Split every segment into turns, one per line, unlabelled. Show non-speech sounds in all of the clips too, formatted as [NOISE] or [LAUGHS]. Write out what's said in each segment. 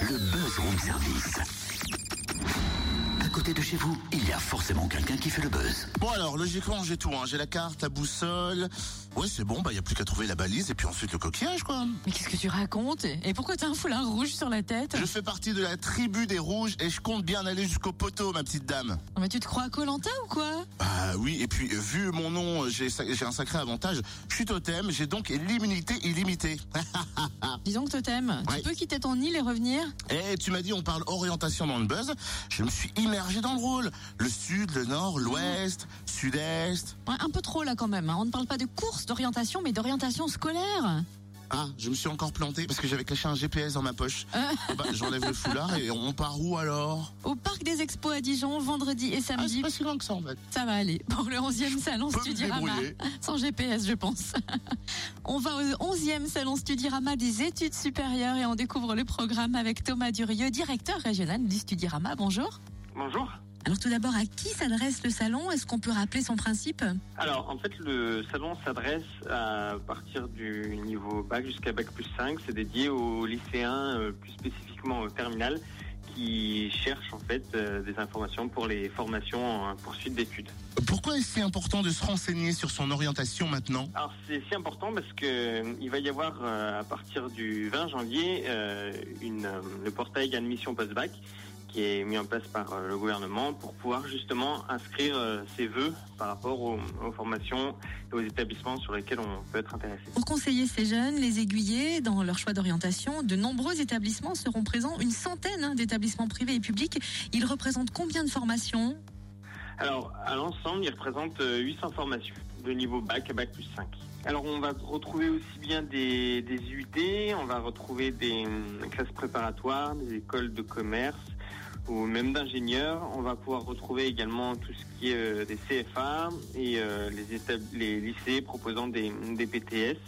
Le buzz room service. À côté de chez vous, il y a forcément quelqu'un qui fait le buzz.
Bon alors, logiquement, j'ai tout. Hein. J'ai la carte, la boussole. Ouais, c'est bon, bah y a plus qu'à trouver la balise et puis ensuite le coquillage, quoi.
Mais qu'est-ce que tu racontes? Et pourquoi t'as un foulard rouge sur la tête?
Je fais partie de la tribu des rouges et je compte bien aller jusqu'au poteau, ma petite dame.
Non, Mais tu te crois à Colanta ou quoi?
Bah oui, et puis euh, vu mon nom, euh, j'ai j'ai un sacré avantage. Je suis totem, j'ai donc l'immunité illimitée. [LAUGHS]
Dis donc Totem,
Ouais.
tu peux quitter ton île et revenir?
Eh, tu m'as dit on parle orientation dans le buzz. Je me suis immergé dans le rôle. Le sud, le nord, l'ouest, sud-est.
Ouais, Un peu trop là quand même. hein. On ne parle pas de course d'orientation, mais d'orientation scolaire.
Ah, je me suis encore planté parce que j'avais caché un GPS dans ma poche.
Euh.
Eh ben, J'enlève le foulard et on part où alors?
Au parc des expos à Dijon, vendredi et
Ah,
samedi.
pas si loin que ça en fait.
Ça va aller. Pour le 11e salon Studirama. Sans GPS, je pense. [LAUGHS] On va au 11e salon Studirama des études supérieures et on découvre le programme avec Thomas Durieux, directeur régional du Studirama. Bonjour.
Bonjour.
Alors tout d'abord, à qui s'adresse le salon? Est-ce qu'on peut rappeler son principe?
Alors, en fait, le salon s'adresse à partir du niveau bac jusqu'à bac plus 5. C'est dédié aux lycéens, euh, plus spécifiquement au terminal, qui cherchent en fait euh, des informations pour les formations en poursuite d'études.
Pourquoi est-ce si important de se renseigner sur son orientation maintenant?
Alors, c'est si important parce que euh, il va y avoir euh, à partir du 20 janvier euh, une, euh, le portail admission post-bac qui est mis en place par euh, le gouvernement pour pouvoir justement inscrire euh, ses vœux par rapport aux, aux formations et aux établissements sur lesquels on peut être intéressé.
Pour conseiller ces jeunes, les aiguiller dans leur choix d'orientation, de nombreux établissements seront présents, une centaine hein, d'établissements privés et publics. Ils représentent combien de formations?
Alors, à l'ensemble, il représente euh, 800 formations de niveau bac à bac plus 5. Alors, on va retrouver aussi bien des, des UT, on va retrouver des classes préparatoires, des écoles de commerce ou même d'ingénieurs. On va pouvoir retrouver également tout ce qui est euh, des CFA et euh, les, lycées proposant des, des PTS.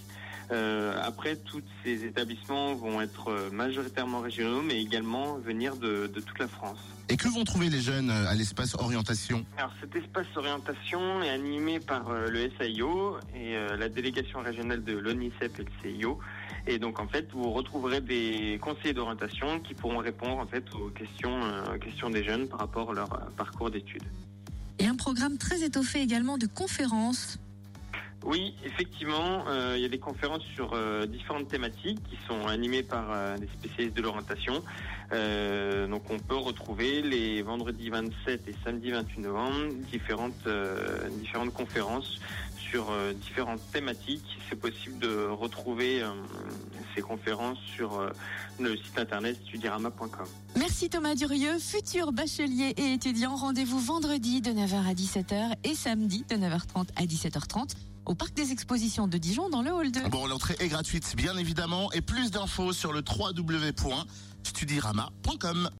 Euh, après, tous ces établissements vont être euh, majoritairement régionaux, mais également venir de, de toute la France.
Et que vont trouver les jeunes euh, à l'espace orientation
Alors cet espace orientation est animé par le SAIO et la délégation régionale de l'ONICEP et le CIO. Et donc en fait, vous retrouverez des conseillers d'orientation qui pourront répondre en fait aux questions, aux questions des jeunes par rapport à leur parcours d'études.
Et un programme très étoffé également de conférences.
Oui, effectivement, euh, il y a des conférences sur euh, différentes thématiques qui sont animées par euh, des spécialistes de l'orientation. Donc on peut retrouver les vendredis 27 et samedi 28 novembre différentes différentes conférences sur différentes thématiques. C'est possible de retrouver ces conférences sur euh, le site internet studirama.com.
Merci Thomas Durieux, futur bachelier et étudiant. Rendez-vous vendredi de 9h à 17h et samedi de 9h30 à 17h30 au parc des expositions de Dijon dans le hall 2.
Bon, l'entrée est gratuite, bien évidemment, et plus d'infos sur le www.studirama.com.